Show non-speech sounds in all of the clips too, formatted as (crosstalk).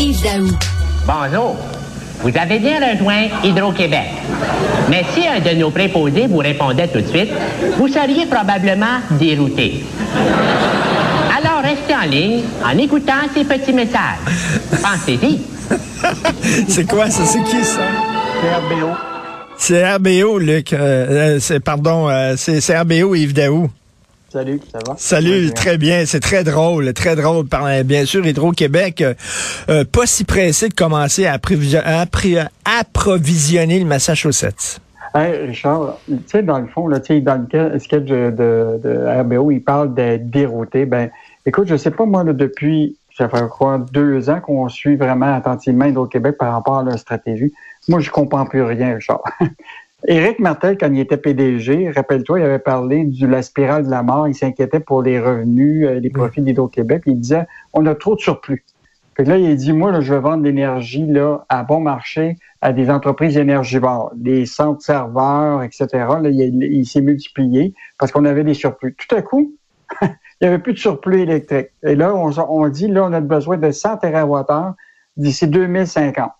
Yves Daou. Bonjour. Vous avez bien rejoint Hydro-Québec. Mais si un de nos préposés vous répondait tout de suite, vous seriez probablement dérouté. Alors restez en ligne en écoutant ces petits messages. Pensez-y. (laughs) c'est quoi ça? C'est qui ça? C'est RBO. C'est RBO, Luc. Euh, euh, c'est, pardon, euh, c'est, c'est RBO Yves Daou. Salut, ça va? Salut, très bien. C'est très drôle, très drôle. Bien sûr, Hydro-Québec, euh, pas si pressé de commencer à, approvisionner le Massachusetts. Hey, Richard, tu sais, dans le fond, là, dans le sketch de, de, RBO, il parle de dérouté. Ben, écoute, je sais pas, moi, là, depuis, ça fait quoi, deux ans qu'on suit vraiment attentivement Hydro-Québec par rapport à leur stratégie. Moi, je comprends plus rien, Richard. (laughs) Éric Martel, quand il était PDG, rappelle-toi, il avait parlé de la spirale de la mort. Il s'inquiétait pour les revenus, euh, les profits d'Hydro-Québec. Il disait, on a trop de surplus. Fait là, il a dit, moi, là, je vais vendre l'énergie là, à bon marché à des entreprises énergivores, des centres serveurs, etc. Là, il, s'est multiplié parce qu'on avait des surplus. Tout à coup, (laughs) il n'y avait plus de surplus électrique. Et là, on, on dit, là, on a besoin de 100 TWh d'ici 2050.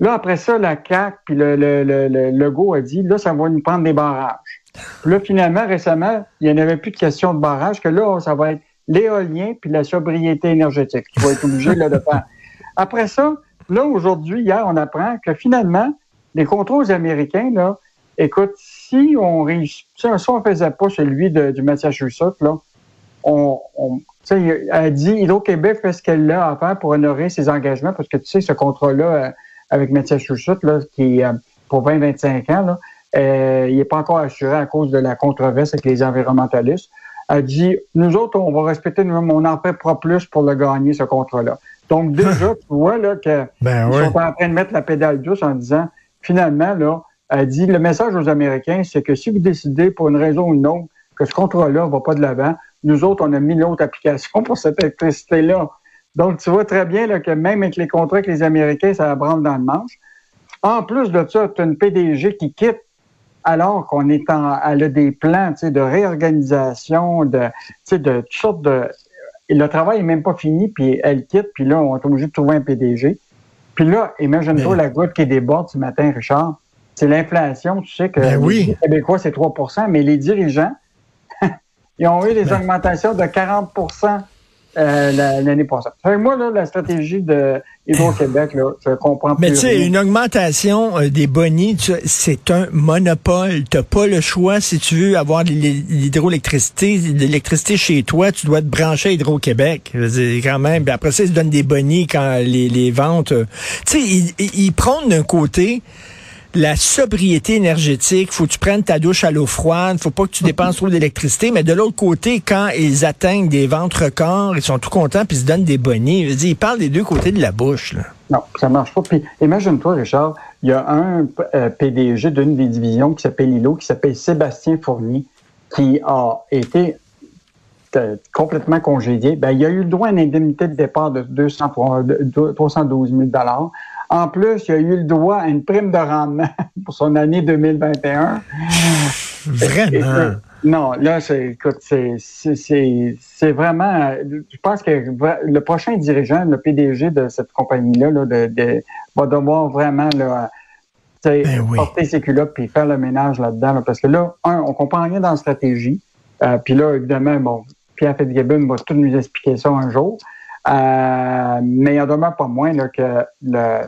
Là, après ça, la CAC puis le, le, le, le a dit, là, ça va nous prendre des barrages. Puis là, finalement, récemment, il n'y en avait plus de question de barrage, que là, ça va être l'éolien puis la sobriété énergétique qui va être obligé là, de faire. Après ça, là, aujourd'hui, hier, on apprend que finalement, les contrôles américains, là, écoute, si on réussit, si on ne faisait pas celui de, du Massachusetts, là, on, on a dit Hydro-Québec fait ce qu'elle a à faire pour honorer ses engagements, parce que tu sais, ce contrat-là, euh, avec Massachusetts, là, qui euh, pour 20-25 ans, là, euh, il n'est pas encore assuré à cause de la controverse avec les environnementalistes, a dit, nous autres, on va respecter, on en fait pas plus pour le gagner, ce contrat-là. Donc, (laughs) déjà, tu vois, là, que ben sont en train de mettre la pédale douce en disant, finalement, là, a dit, le message aux Américains, c'est que si vous décidez, pour une raison ou une autre, que ce contrat-là va pas de l'avant, nous autres, on a mis l'autre application (laughs) pour cette électricité-là. Donc, tu vois très bien là, que même avec les contrats avec les Américains, ça branle dans le manche. En plus de ça, tu as une PDG qui quitte alors qu'on est en, elle a des plans de réorganisation, de, de toutes sortes de... Le travail n'est même pas fini, puis elle quitte, puis là, on est obligé de trouver un PDG. Puis là, imagine-toi la goutte qui déborde ce matin, Richard. C'est l'inflation. Tu sais que ben oui. les Québécois, c'est 3% mais les dirigeants, (laughs) ils ont eu des ben augmentations de 40 euh, l'année passée. moi, là, la stratégie de Hydro-Québec, (laughs) là, je comprends Mais tu sais, une augmentation euh, des bonnies, c'est un monopole. Tu pas le choix si tu veux avoir l'hydroélectricité, l'électricité chez toi, tu dois te brancher à Hydro-Québec. quand même. après ça, ils se donnent des bonnies quand les, les ventes. Euh, tu sais, ils, ils prennent d'un côté la sobriété énergétique, faut que tu prennes ta douche à l'eau froide, faut pas que tu dépenses trop d'électricité, mais de l'autre côté, quand ils atteignent des ventes records, ils sont tout contents puis ils se donnent des bonnets. Ils parlent des deux côtés de la bouche. Non, ça marche pas. Puis imagine-toi, Richard, il y a un euh, PDG d'une des divisions qui s'appelle ILO, qui s'appelle Sébastien Fournier, qui a été euh, complètement congédié. Ben, il a eu le droit à une indemnité de départ de 200, 312 000 en plus, il a eu le droit à une prime de rendement (laughs) pour son année 2021. Vraiment? non, là, c'est, écoute, c'est, c'est, vraiment. Je pense que le prochain dirigeant, le PDG de cette compagnie-là, de, va devoir vraiment là, ben porter ses culottes puis faire le ménage là-dedans. parce que là, un, on comprend rien dans la stratégie. Euh, puis là, évidemment, bon, Pierre Fitzgibbon va tout nous expliquer ça un jour. Euh, mais il en demeure pas moins que le,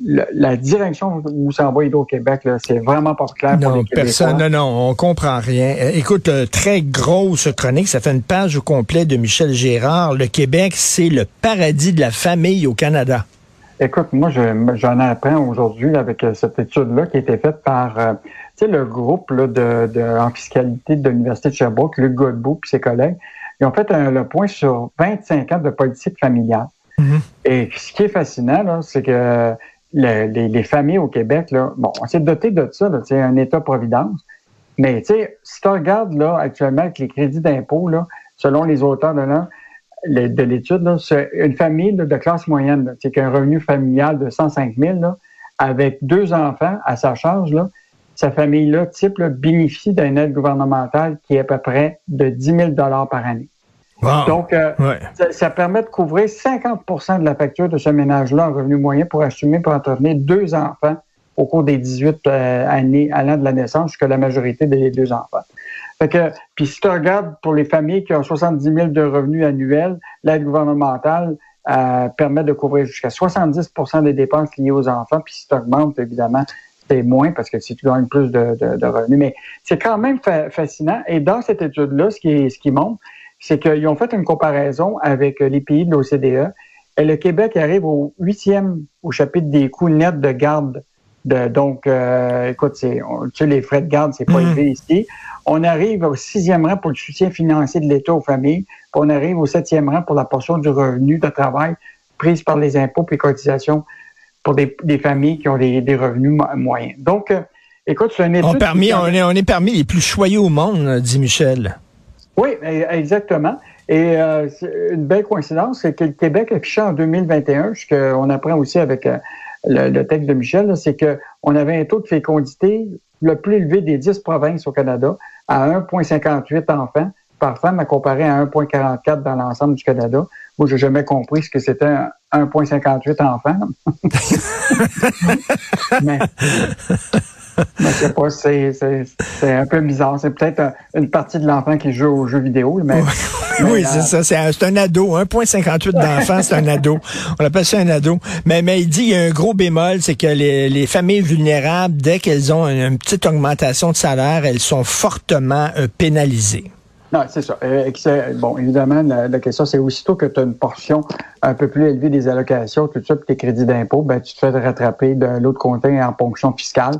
la direction où ça va Hydro-Québec, c'est vraiment pas clair non, pour les personne, Non, non, on comprend rien. Euh, écoute, très grosse chronique, ça fait une page au complet de Michel Gérard. Le Québec, c'est le paradis de la famille au Canada. Écoute, moi, j'en apprends aujourd'hui avec euh, cette étude-là qui a été faite par le groupe de, en fiscalité de l'Université de Sherbrooke, Luc Godbout et ses collègues. Ils ont fait le point sur 25 ans de politique familiale. Mm-hmm. Et ce qui est fascinant, c'est que les, familles au Québec, là, bon, on s'est doté de ça, c'est un État-providence. Mais si tu regardes là, actuellement avec les crédits d'impôt, selon les auteurs de, de l'étude, c'est une famille de classe moyenne, c'est qu'un revenu familial de 105 000 là, avec deux enfants à sa charge, sa famille-là, type, bénéficie d'une aide gouvernementale qui est à peu près de 10 000 par année. Donc, euh, ça, permet de couvrir 50% de la facture de ce ménage-là en revenu moyen pour assumer pour entretenir deux enfants au cours des 18 euh, années allant de la naissance jusqu'à la majorité des deux enfants. Fait que, puis si tu regardes pour les familles qui ont 70 000 de revenus annuels, l'aide gouvernementale euh, permet de couvrir jusqu'à 70% des dépenses liées aux enfants. Puis si tu augmentes, évidemment, c'est moins parce que si tu gagnes plus de, de, revenus. Mais c'est quand même fascinant. Et dans cette étude-là, ce qui, ce qui montre, c'est qu'ils ont fait une comparaison avec les pays de l'OCDE. Et le Québec arrive au huitième au chapitre des coûts nets de garde donc, euh, écoute, c'est, tu sais, les frais de garde, c'est pas mhm. élevé ici. On arrive au sixième rang pour le soutien financier de l'État aux familles, puis on arrive au septième rang pour la portion du revenu de travail prise par les impôts et les cotisations pour des, familles qui ont des, revenus moyens. Donc, euh, écoute, c'est un étude... On, permis, on, est, on est parmi les plus choyés au monde, dit Michel. Oui, e, exactement. Et euh, une belle coïncidence, c'est que le Québec affichait en 2021, ce qu'on apprend aussi avec le, texte de Michel, c'est qu'on avait un taux de fécondité le plus élevé des 10 provinces au Canada à 1,58 enfants par femme à comparer à 1,44 dans l'ensemble du Canada. Moi, j'ai jamais compris ce que c'était 1,58 enfants. (laughs) Mais je sais pas, c'est un peu bizarre. C'est peut-être une partie de l'enfant qui joue aux jeux vidéo. Mais, oui, c'est ça. C'est un, ado. 1,58 d'enfants, c'est un ado. On appelle ça un ado. Mais, mais il dit qu'il y a un gros bémol, c'est que les, les, familles vulnérables, dès qu'elles ont une, petite augmentation de salaire, elles sont fortement euh, pénalisées. Non, c'est ça. Euh, bon, évidemment, la, question, c'est aussitôt que tu as une portion un peu plus élevée des allocations, tout ça, puis tes crédits d'impôt, ben, tu te fais rattraper de l'autre côté en ponction fiscale.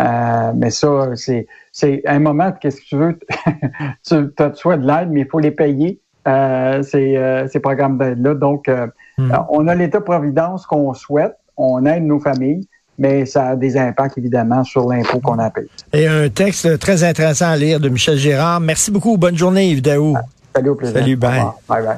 Euh, mais ça, c'est, c'est un moment, qu'est-ce que tu veux? (laughs) tu as soit de l'aide, mais il faut les payer, euh, ces, euh, ces programmes d'aide-là. Donc, euh, hmm. on a l'État-providence qu'on souhaite, on aide nos familles, mais ça a des impacts, évidemment, sur l'impôt qu'on a payé. Et un texte très intéressant à lire de Michel Gérard. Merci beaucoup. Bonne journée, Yves Daou. Salut, au plaisir. Salut, bye. Bye, bye.